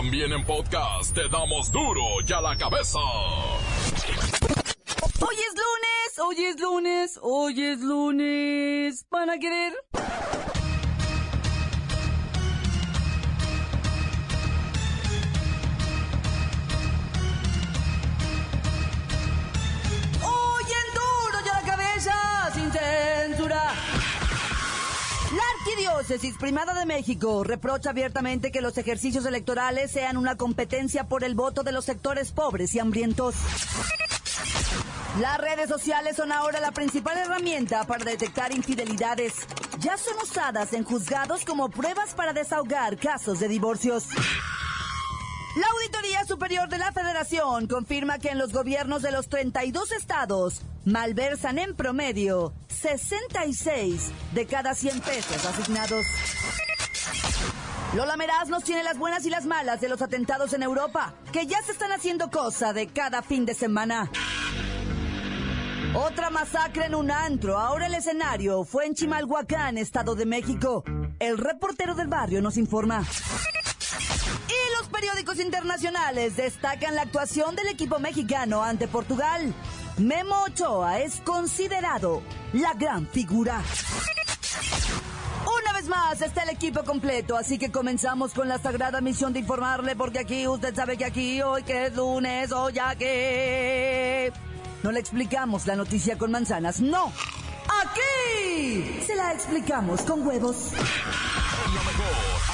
También en podcast te damos duro y a la cabeza. Hoy es lunes, hoy es lunes, hoy es lunes. ¿Van a querer? Arquidiócesis Primada de México reprocha abiertamente que los ejercicios electorales sean una competencia por el voto de los sectores pobres y hambrientos. Las redes sociales son ahora la principal herramienta para detectar infidelidades. Ya son usadas en juzgados como pruebas para desahogar casos de divorcios. La Auditoría Superior de la Federación confirma que en los gobiernos de los 32 estados malversan en promedio 66 de cada 100 pesos asignados. Lola Meraz nos tiene las buenas y las malas de los atentados en Europa, que ya se están haciendo cosa de cada fin de semana. Otra masacre en un antro. Ahora el escenario fue en Chimalhuacán, Estado de México. El reportero del barrio nos informa. Periódicos internacionales destacan la actuación del equipo mexicano ante Portugal. Memo Ochoa es considerado la gran figura. Una vez más está el equipo completo, así que comenzamos con la sagrada misión de informarle, porque aquí usted sabe que aquí hoy que es lunes, hoy ya que... No le explicamos la noticia con manzanas, no. Aquí se la explicamos con huevos.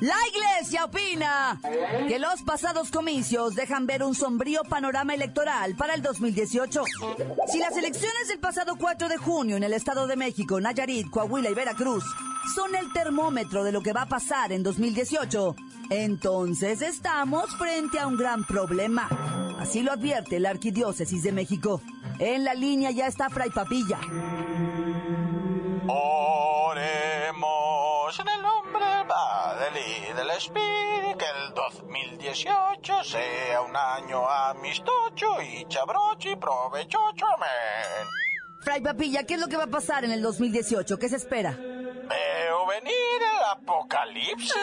La iglesia opina que los pasados comicios dejan ver un sombrío panorama electoral para el 2018. Si las elecciones del pasado 4 de junio en el Estado de México, Nayarit, Coahuila y Veracruz son el termómetro de lo que va a pasar en 2018, entonces estamos frente a un gran problema. Así lo advierte la Arquidiócesis de México. En la línea ya está Fray Papilla. Del Espíritu, que el 2018 sea un año amistoso y chabrocho y provechoso. Amén. Fray Papilla, ¿qué es lo que va a pasar en el 2018? ¿Qué se espera? Veo venir el apocalipsis.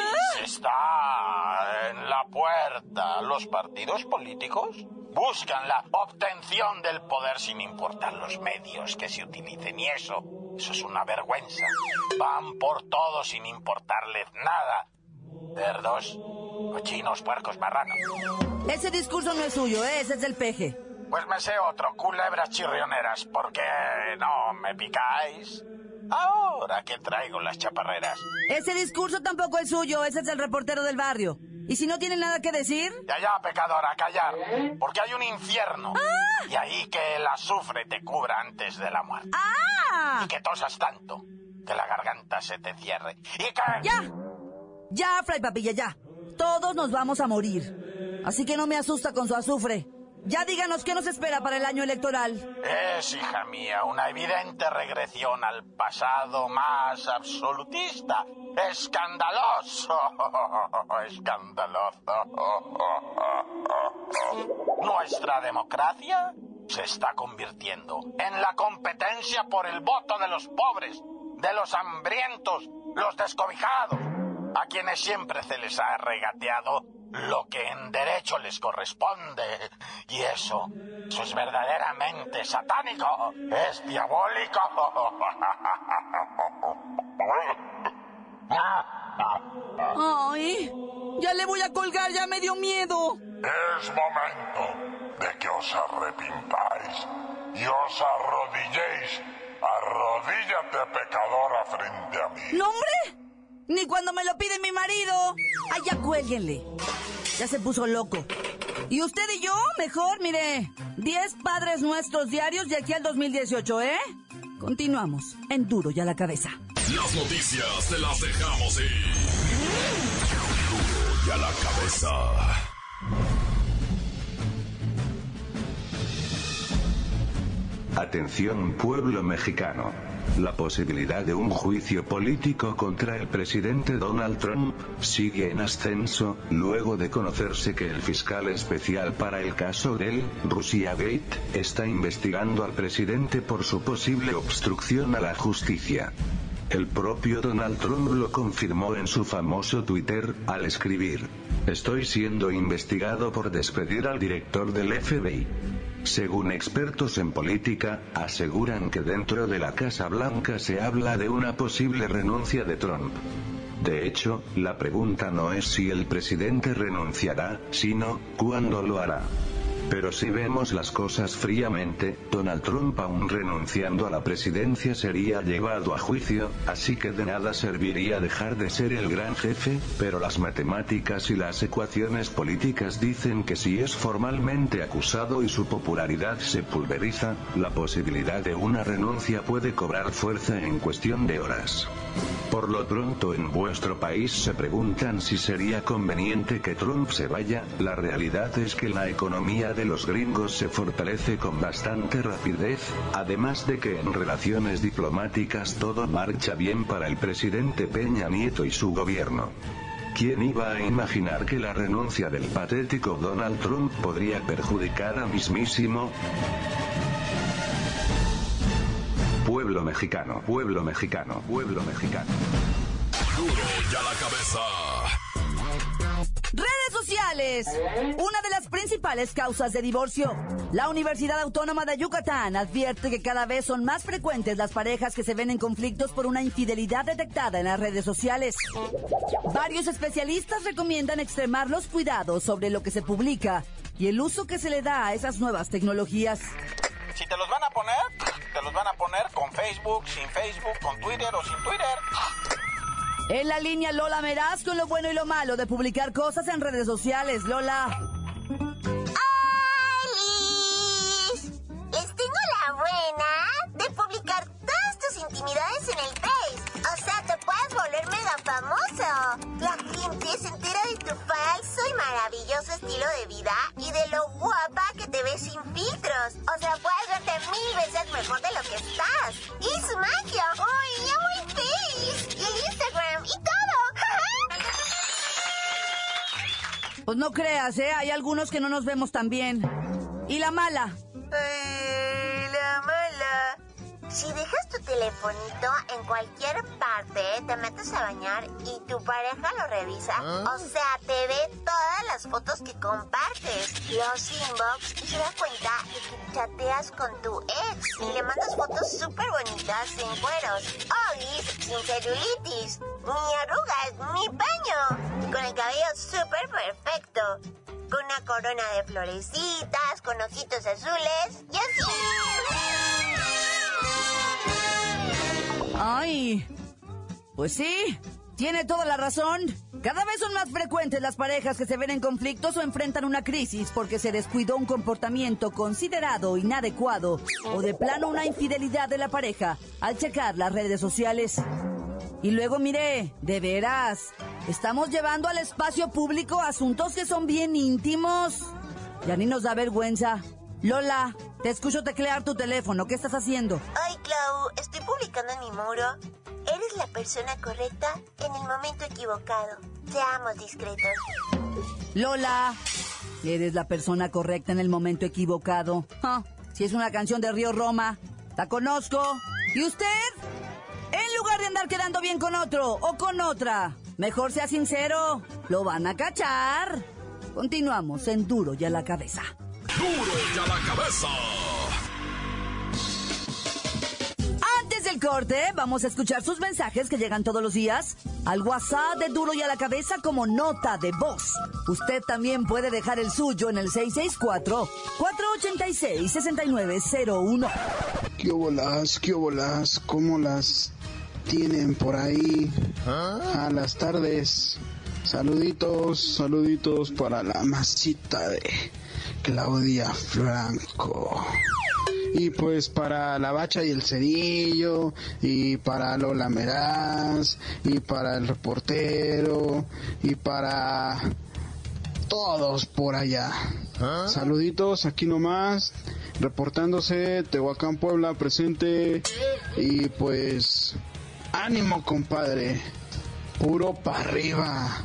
Está en la puerta. Los partidos políticos buscan la obtención del poder sin importar los medios que se utilicen y eso, eso es una vergüenza. Van por todo sin importarles nada. Cerdos, cochinos, puercos, marranos. Ese discurso no es suyo, ¿eh? ese es del peje. Pues me sé otro, culebras chirrioneras, porque no me picáis. Ahora que traigo las chaparreras. Ese discurso tampoco es suyo, ese es el reportero del barrio. ¿Y si no tiene nada que decir? Ya, ya, pecadora, callar. Porque hay un infierno. Y ahí que el azufre te cubra antes de la muerte. ¡Ah! Y que tosas tanto que la garganta se te cierre. Y que... ¡Ya! Ya, Fray Papilla, ya. Todos nos vamos a morir. Así que no me asusta con su azufre. Ya díganos qué nos espera para el año electoral. Es, hija mía, una evidente regresión al pasado más absolutista. Escandaloso. Escandaloso. Nuestra democracia se está convirtiendo en la competencia por el voto de los pobres, de los hambrientos, los descobijados, a quienes siempre se les ha regateado lo que en derecho les corresponde. Y eso, eso es verdaderamente satánico, es diabólico. Ay, ya le voy a colgar, ya me dio miedo. Es momento de que os arrepintáis y os arrodilléis. Arrodíllate, pecadora, frente a mí. ¿No, hombre? Ni cuando me lo pide mi marido. Ay, ya cuélguenle. Ya se puso loco. Y usted y yo, mejor, mire, 10 padres nuestros diarios de aquí al 2018, ¿eh? Continuamos en Duro y a la cabeza. Las noticias te las dejamos ir. Duro y a la cabeza. Atención pueblo mexicano. La posibilidad de un juicio político contra el presidente Donald Trump sigue en ascenso, luego de conocerse que el fiscal especial para el caso del Russia Gate está investigando al presidente por su posible obstrucción a la justicia. El propio Donald Trump lo confirmó en su famoso Twitter, al escribir, Estoy siendo investigado por despedir al director del FBI. Según expertos en política, aseguran que dentro de la Casa Blanca se habla de una posible renuncia de Trump. De hecho, la pregunta no es si el presidente renunciará, sino, ¿cuándo lo hará? Pero si vemos las cosas fríamente, Donald Trump aún renunciando a la presidencia sería llevado a juicio, así que de nada serviría dejar de ser el gran jefe, pero las matemáticas y las ecuaciones políticas dicen que si es formalmente acusado y su popularidad se pulveriza, la posibilidad de una renuncia puede cobrar fuerza en cuestión de horas. Por lo pronto en vuestro país se preguntan si sería conveniente que Trump se vaya, la realidad es que la economía de los gringos se fortalece con bastante rapidez, además de que en relaciones diplomáticas todo marcha bien para el presidente Peña Nieto y su gobierno. ¿Quién iba a imaginar que la renuncia del patético Donald Trump podría perjudicar a mismísimo pueblo mexicano, pueblo mexicano, pueblo mexicano? La cabeza. Redes sociales. Una de las principales causas de divorcio. La Universidad Autónoma de Yucatán advierte que cada vez son más frecuentes las parejas que se ven en conflictos por una infidelidad detectada en las redes sociales. Varios especialistas recomiendan extremar los cuidados sobre lo que se publica y el uso que se le da a esas nuevas tecnologías. Si te los van a poner, te los van a poner con Facebook, sin Facebook, con Twitter o sin Twitter. En la línea Lola Meraz con lo bueno y lo malo de publicar cosas en redes sociales. Lola. ¡Alice! Les tengo la buena de publicar todas tus intimidades en el Face. O sea, te puedes volver mega famoso. La gente se entera de tu falso y maravilloso estilo de vida y de lo guapa que te ves sin filtros. O sea, puedes verte mil veces mejor Pues no creas, ¿eh? Hay algunos que no nos vemos tan bien. ¿Y la mala? Mala. Si dejas tu telefonito en cualquier parte, te metes a bañar y tu pareja lo revisa, o sea, te ve todas las fotos que compartes, los inbox y se da cuenta de que chateas con tu ex y le mandas fotos súper bonitas sin cueros, olis, sin celulitis, ni arrugas, ni paño, y con el cabello súper perfecto con una corona de florecitas, con ojitos azules y así. Ay. Pues sí, tiene toda la razón. Cada vez son más frecuentes las parejas que se ven en conflictos o enfrentan una crisis porque se descuidó un comportamiento considerado inadecuado o de plano una infidelidad de la pareja al checar las redes sociales. Y luego mire, de veras, estamos llevando al espacio público asuntos que son bien íntimos. Ya ni nos da vergüenza. Lola, te escucho teclear tu teléfono. ¿Qué estás haciendo? Ay, Clau, estoy publicando en mi muro. Eres la persona correcta en el momento equivocado. Seamos discretos. Lola, eres la persona correcta en el momento equivocado. Ah, si es una canción de Río Roma, la conozco. ¿Y usted? En lugar de andar quedando bien con otro o con otra, mejor sea sincero. Lo van a cachar. Continuamos en Duro y a la cabeza. Duro ya la cabeza. Antes del corte, vamos a escuchar sus mensajes que llegan todos los días al WhatsApp de Duro y a la cabeza como nota de voz. Usted también puede dejar el suyo en el 664-486-6901. ¿Qué bolas? ¿Qué bolas? ¿Cómo las tienen por ahí? A las tardes. Saluditos, saluditos para la masita de Claudia Franco. Y pues para la bacha y el cerillo, y para Lola Meraz, y para el reportero, y para todos por allá. Saluditos aquí nomás reportándose Tehuacán Puebla presente y pues ánimo compadre, puro para arriba,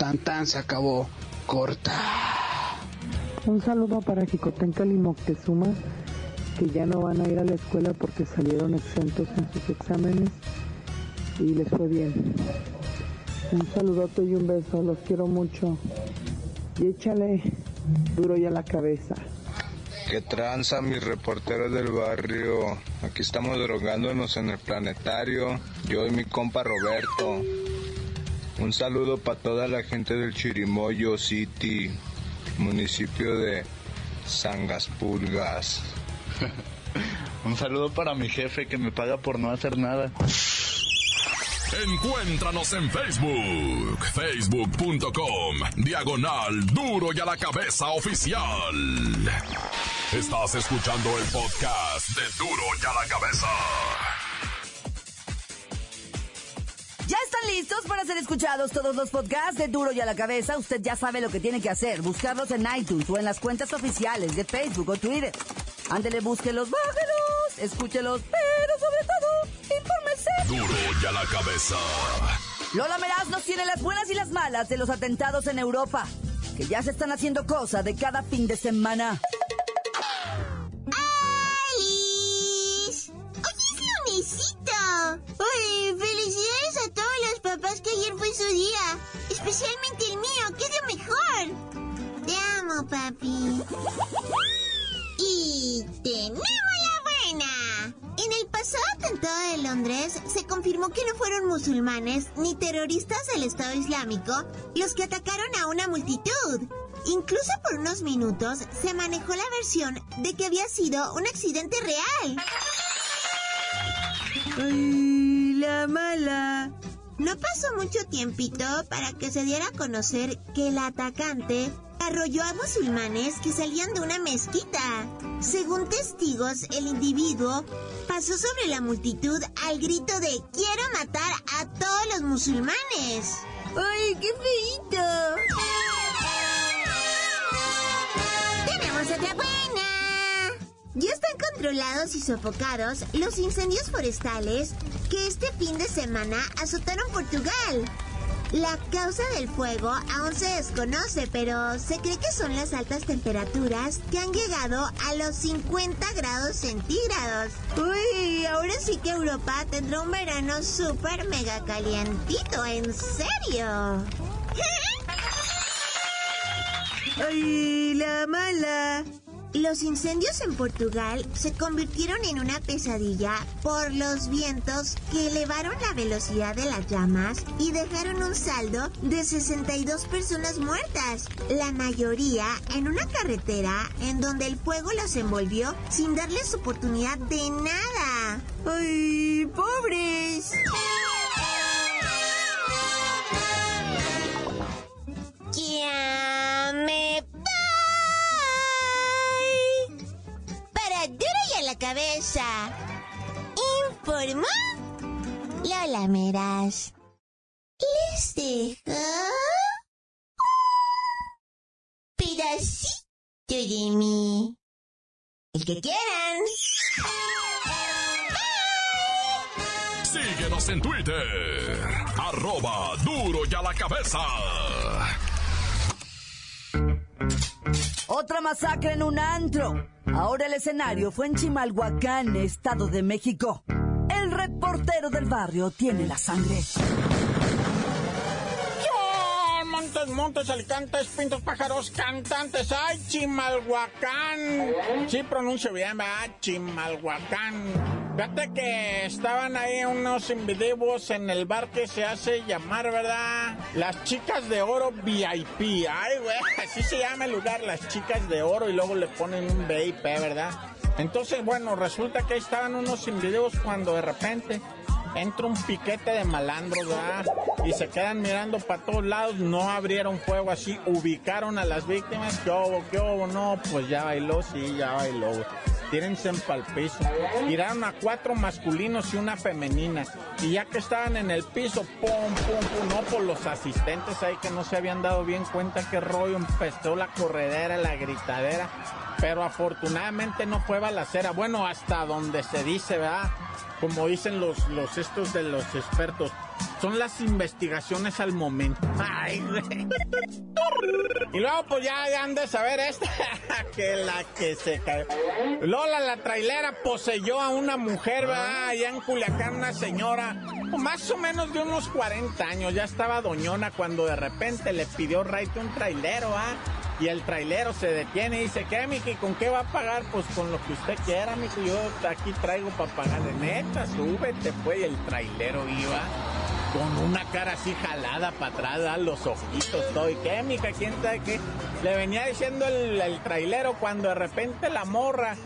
tan tan se acabó, corta. Un saludo para Jicotenca y Moctezuma, que ya no van a ir a la escuela porque salieron exentos en sus exámenes y les fue bien. Un saludote y un beso, los quiero mucho. Y échale duro y a la cabeza. Que tranza, mis reporteros del barrio. Aquí estamos drogándonos en el planetario. Yo y mi compa Roberto. Un saludo para toda la gente del Chirimoyo City, municipio de Sangaspulgas. Un saludo para mi jefe que me paga por no hacer nada. Encuéntranos en Facebook, facebook.com, diagonal duro y a la cabeza oficial. Estás escuchando el podcast de duro y a la cabeza. Listos para ser escuchados todos los podcasts de Duro y a la cabeza? Usted ya sabe lo que tiene que hacer, buscarlos en iTunes o en las cuentas oficiales de Facebook o Twitter. Ándele, búsquelos, bájelos, escúchelos, pero sobre todo, infórmese. Duro y a la cabeza. Lola Meraz nos tiene las buenas y las malas de los atentados en Europa, que ya se están haciendo cosa de cada fin de semana. Que ayer fue su día! Especialmente el mío, que es mejor. Te amo, papi. Y tenemos la buena. En el pasado atentado de Londres se confirmó que no fueron musulmanes ni terroristas del Estado Islámico los que atacaron a una multitud. Incluso por unos minutos se manejó la versión de que había sido un accidente real. ¡Ay, la mala! No pasó mucho tiempito para que se diera a conocer que el atacante arrolló a musulmanes que salían de una mezquita. Según testigos, el individuo pasó sobre la multitud al grito de quiero matar a todos los musulmanes. ¡Ay, qué feíto! ¡Tenemos otra buena! Ya están controlados y sofocados los incendios forestales que este fin de semana azotaron Portugal. La causa del fuego aún se desconoce, pero se cree que son las altas temperaturas que han llegado a los 50 grados centígrados. Uy, ahora sí que Europa tendrá un verano súper mega calientito, en serio. ¡Ay, la mala! Los incendios en Portugal se convirtieron en una pesadilla por los vientos que elevaron la velocidad de las llamas y dejaron un saldo de 62 personas muertas, la mayoría en una carretera en donde el fuego los envolvió sin darles oportunidad de nada. ¡Ay, pobres! Cabeza. Informó Lola Meras. Les dejo un pedacito de mí. El que quieran. Síguenos en Twitter. Arroba duro y a la cabeza. Otra masacre en un antro. Ahora el escenario fue en Chimalhuacán, Estado de México. El reportero del barrio tiene la sangre. Montes, montes, alicantes, pintos, pájaros, cantantes. ¡Ay, Chimalhuacán! Sí, pronuncio bien, ¿verdad? Chimalhuacán. Fíjate que estaban ahí unos individuos en el bar que se hace llamar, ¿verdad? Las chicas de oro VIP. Ay, güey, así se llama el lugar, las chicas de oro, y luego le ponen un VIP, ¿verdad? Entonces, bueno, resulta que ahí estaban unos individuos cuando de repente entra un piquete de malandros, ¿verdad? Y se quedan mirando para todos lados, no abrieron fuego así, ubicaron a las víctimas, ¿qué hubo, qué hubo? No, pues ya bailó, sí, ya bailó, güey. Tírense en piso. Tiraron a cuatro masculinos y una femenina. Y ya que estaban en el piso, pum, pum, pum, no, por los asistentes ahí que no se habían dado bien cuenta que rollo empezó la corredera, la gritadera. Pero afortunadamente no fue balacera. Bueno, hasta donde se dice, ¿verdad? Como dicen los, los estos de los expertos son las investigaciones al momento. Ay, Y luego, pues ya, ya han de saber esta, que la que se cae. Lola, la trailera, poseyó a una mujer, ¿verdad? Allá en Culiacán, una señora, más o menos de unos 40 años, ya estaba doñona cuando de repente le pidió raite un trailero, ¿ah? Y el trailero se detiene y dice, ¿qué, Miki? ¿Con qué va a pagar? Pues con lo que usted quiera, Miki. Yo aquí traigo para pagarle. Neta, súbete, pues. Y el trailero iba con una cara así jalada para atrás, los ojitos, todo. ¿Y qué, mija? ¿Quién sabe qué? Le venía diciendo el, trailero cuando de repente la morra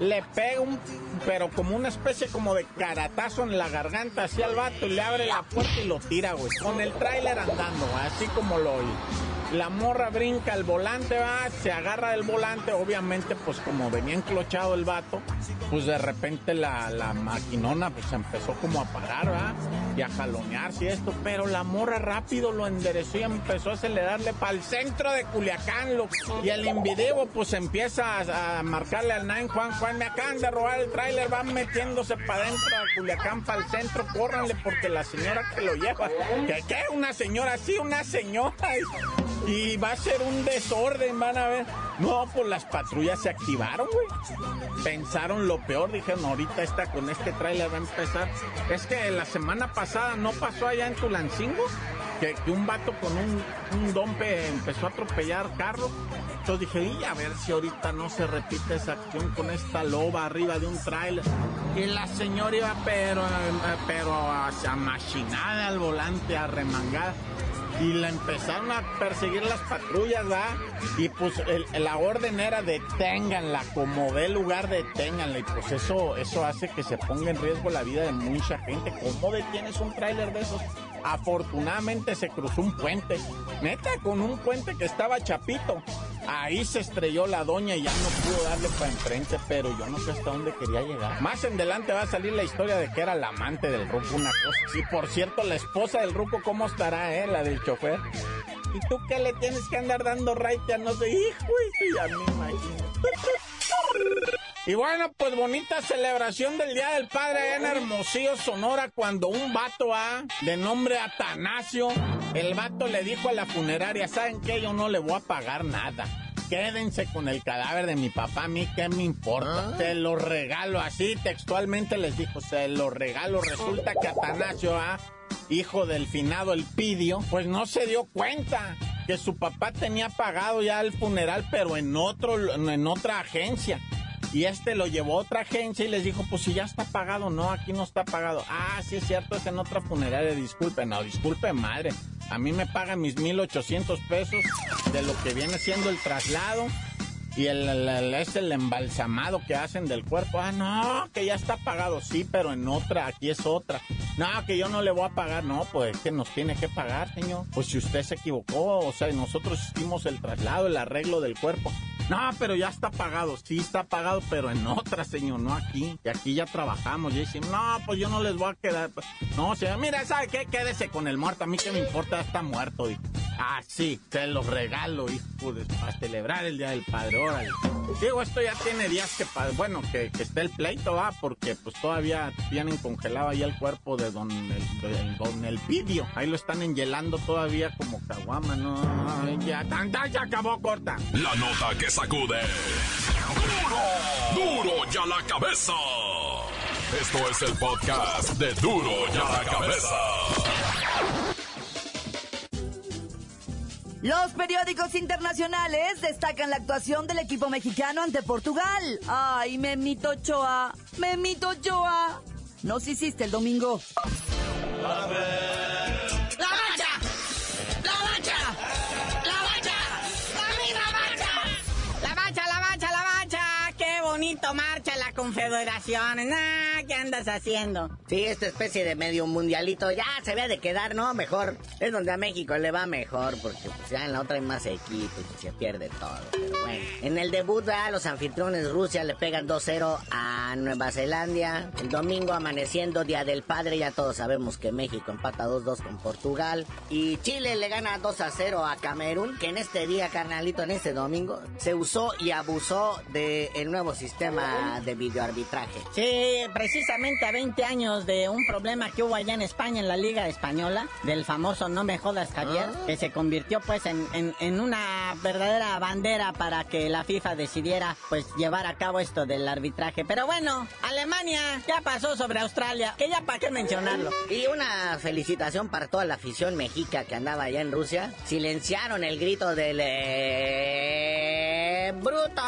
le pega un, pero como una especie como de caratazo en la garganta así al vato y le abre la puerta y lo tira, güey. Con el trailer andando, así como lo oí. La morra brinca al volante, va, se agarra del volante, obviamente, pues como venía enclochado el vato, pues de repente la, la maquinona pues empezó como a parar, va, y a jalonearse y esto, pero la morra rápido lo enderezó y empezó a acelerarle para el centro de Culiacán, lo, y el invideo pues empieza a, marcarle al Nine, Juan, Juan, me acaban de robar el tráiler, van metiéndose para dentro de Culiacán, para el centro, córranle porque la señora que lo lleva, que qué, una señora, sí, una señora, y va a ser un desorden, van a ver. No, pues las patrullas se activaron, güey. Pensaron lo peor, dijeron, ahorita está con este tráiler va a empezar. Es que la semana pasada no pasó allá en Tulancingo, que, que un vato con un, un dompe empezó a atropellar carro. Entonces dije, y a ver si ahorita no se repite esa acción con esta loba arriba de un tráiler. Y la señora iba pero, eh, pero hacia machinada al volante, arremangada y la empezaron a perseguir las patrullas, ¿va? Y pues la orden era deténganla, como ve lugar, deténganla. Y pues eso, eso hace que se ponga en riesgo la vida de mucha gente. ¿Cómo detienes un tráiler de esos? Afortunadamente se cruzó un puente, neta, con un puente que estaba chapito. Ahí se estrelló la doña y ya no pudo darle para enfrente, pero yo no sé hasta dónde quería llegar. Más en delante va a salir la historia de que era la amante del ruco, una cosa. Sí, por cierto, la esposa del ruco, ¿cómo estará, eh? La del chofer. ¿Y tú qué le tienes que andar dando raite a no sé? Hijo, y a mí imagino. Y bueno, pues bonita celebración del Día del Padre en Hermosillo, Sonora, cuando un vato A, de nombre Atanasio, el vato le dijo a la funeraria, ¿saben qué? Yo no le voy a pagar nada. Quédense con el cadáver de mi papá, a mí qué me importa. ¿Ah? Se lo regalo así, textualmente les dijo, se lo regalo. Resulta que Atanasio A, hijo del finado El Pidio, pues no se dio cuenta que su papá tenía pagado ya el funeral, pero en otro, en otra agencia. Y este lo llevó a otra agencia y les dijo, pues si ya está pagado, no, aquí no está pagado. Ah, sí es cierto, es en otra funeraria, disculpe, no, disculpe madre. A mí me pagan mis 1.800 pesos de lo que viene siendo el traslado y el, es el embalsamado que hacen del cuerpo. Ah, no, que ya está pagado. Sí, pero en otra, aquí es otra. No, que yo no le voy a pagar. No, pues que nos tiene que pagar, señor. Pues si usted se equivocó, o sea, nosotros hicimos el traslado, el arreglo del cuerpo. No, pero ya está pagado. Sí, está pagado, pero en otra, señor, no aquí. Y aquí ya trabajamos. Y decimos, no, pues yo no les voy a quedar. No, señor, mira, ¿sabe qué? Quédese con el muerto. A mí que me importa, está muerto. Y, ah, sí, te lo regalo, hijo, para celebrar el Día del Padre. Órale. Digo, esto ya tiene días que, bueno, que, que el pleito, va, porque pues todavía tienen congelado ahí el cuerpo de don el, don el Pidio. Ahí lo están enhielando todavía como caguama, ¿no? ya, tanta, ya acabó corta. La nota que sacude. ¡Duro! ¡Duro ya la cabeza! Esto es el podcast de Duro ya la cabeza. Los periódicos internacionales destacan la actuación del equipo mexicano ante Portugal. Ay, Memito Ochoa, Memito Ochoa. Nos hiciste el domingo. ¡La mancha! ¡La mancha! ¡La mancha! ¡La mancha! ¡La mancha, la mancha, la mancha! ¡Qué bonito marcha la confederaciones. Nah, ¿qué andas haciendo? Sí, esta especie de medio mundialito ya se había de quedar, ¿no? Mejor. Es donde a México le va mejor, porque pues ya en la otra hay más equipos y se pierde todo. Pero bueno. En el debut, ¿verdad? los anfitriones Rusia le pegan 2-0 a Nueva Zelanda. El domingo amaneciendo, Día del Padre, ya todos sabemos que México empata 2-2 con Portugal. Y Chile le gana 2-0 a Camerún, que en este día, carnalito, en este domingo, se usó y abusó del nuevo sistema de videoarbitraje. Sí, precisamente a 20 años de un problema que hubo allá en España, en la Liga Española, del famoso No Me Jodas Javier, que se convirtió pues en, en- en una verdadera bandera para que la FIFA decidiera pues llevar a cabo esto del arbitraje. Pero bueno, Alemania ya pasó sobre Australia, que ya para qué mencionarlo. Y una felicitación para toda la afición mexica que andaba allá en Rusia. Silenciaron el grito del... eh, ¡Bruto!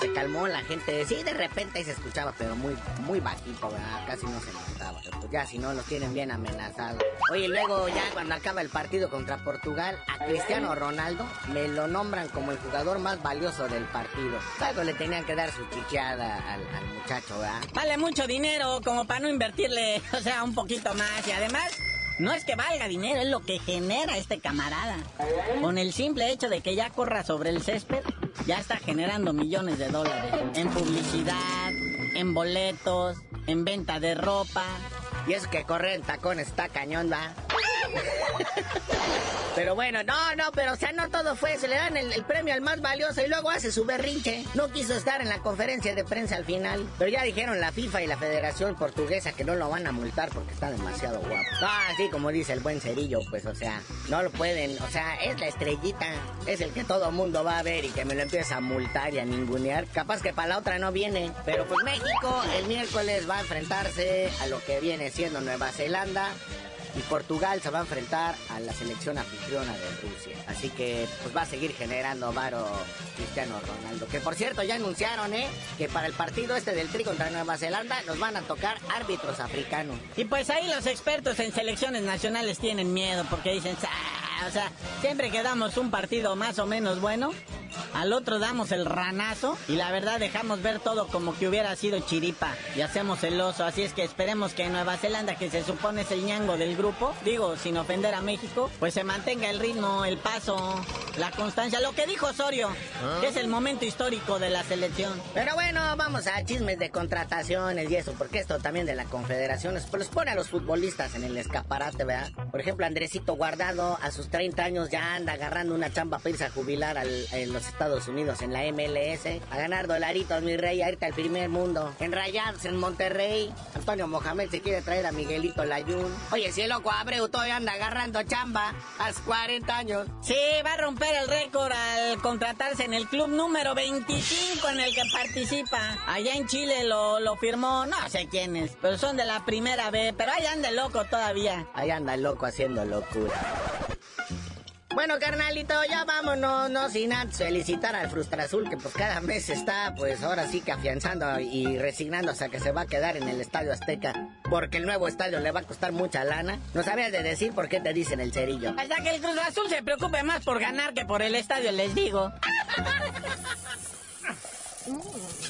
Se calmó la gente. Sí, de repente ahí se escuchaba, pero muy, muy bajito, ¿verdad? Casi no se notaba. Pues ya, si no, los tienen bien amenazados. Oye, luego ya cuando acaba el partido contra Portugal, a Cristiano Ronaldo me lo nombran como el jugador más valioso del partido. Algo le tenían que dar su chicheada al, al muchacho, ¿verdad? Vale mucho dinero como para no invertirle, o sea, un poquito más. Y además... No es que valga dinero, es lo que genera este camarada. Con el simple hecho de que ya corra sobre el césped, ya está generando millones de dólares. En publicidad, en boletos, en venta de ropa. Y es que correr en tacón está cañón. Pero bueno, no, no, pero o sea, no todo fue, se le dan el, premio al más valioso y luego hace su berrinche. No quiso estar en la conferencia de prensa al final. Pero ya dijeron la FIFA y la Federación Portuguesa que no lo van a multar porque está demasiado guapo. Ah, sí, como dice el buen cerillo, pues, o sea, no lo pueden, o sea, es la estrellita, es el que todo mundo va a ver y que me lo empieza a multar y a ningunear. Capaz que para la otra no viene. Pero pues México el miércoles va a enfrentarse a lo que viene siendo Nueva Zelanda y Portugal se va a enfrentar a la selección anfitriona de Rusia. Así que pues va a seguir generando varo Cristiano Ronaldo. Que por cierto ya anunciaron, ¿eh? Que para el partido este del Tri contra Nueva Zelanda nos van a tocar árbitros africanos. Y pues ahí los expertos en selecciones nacionales tienen miedo porque dicen, "Ah, o sea, siempre que damos un partido más o menos bueno, al otro damos el ranazo y la verdad dejamos ver todo como que hubiera sido chiripa y hacemos el oso. Así es que esperemos que Nueva Zelanda, que se supone es el ñango del grupo, digo, sin ofender a México, pues se mantenga el ritmo, el paso, la constancia. Lo que dijo Osorio, que es el momento histórico de la selección. Pero bueno, vamos a chismes de contrataciones y eso, porque esto también de la confederación pues los pone a los futbolistas en el escaparate, ¿verdad? Por ejemplo, Andresito Guardado a sus 30 años ya anda agarrando una chamba para irse a jubilar al- en los Estados Unidos en la MLS, a ganar dolaritos, mi rey, a irte al primer mundo. En Rayados, en Monterrey, Antonio Mohamed se quiere traer a Miguelito Layún. Oye, si el loco Abreu todavía anda agarrando chamba a sus 40 años. Sí, va a romper el récord al contratarse en el club número 25 en el que participa. Allá en Chile lo, lo firmó, no sé quién es, pero son de la primera vez, pero ahí anda el loco todavía. Ahí anda el loco haciendo locura. Bueno, carnalito, ya vámonos, no sin antes felicitar al Frustra Azul, que pues cada mes está, pues ahora sí que afianzando y resignándose a que se va a quedar en el Estadio Azteca, porque el nuevo estadio le va a costar mucha lana. No sabías de decir por qué te dicen el cerillo. Hasta que el Cruz Azul se preocupe más por ganar que por el estadio, les digo.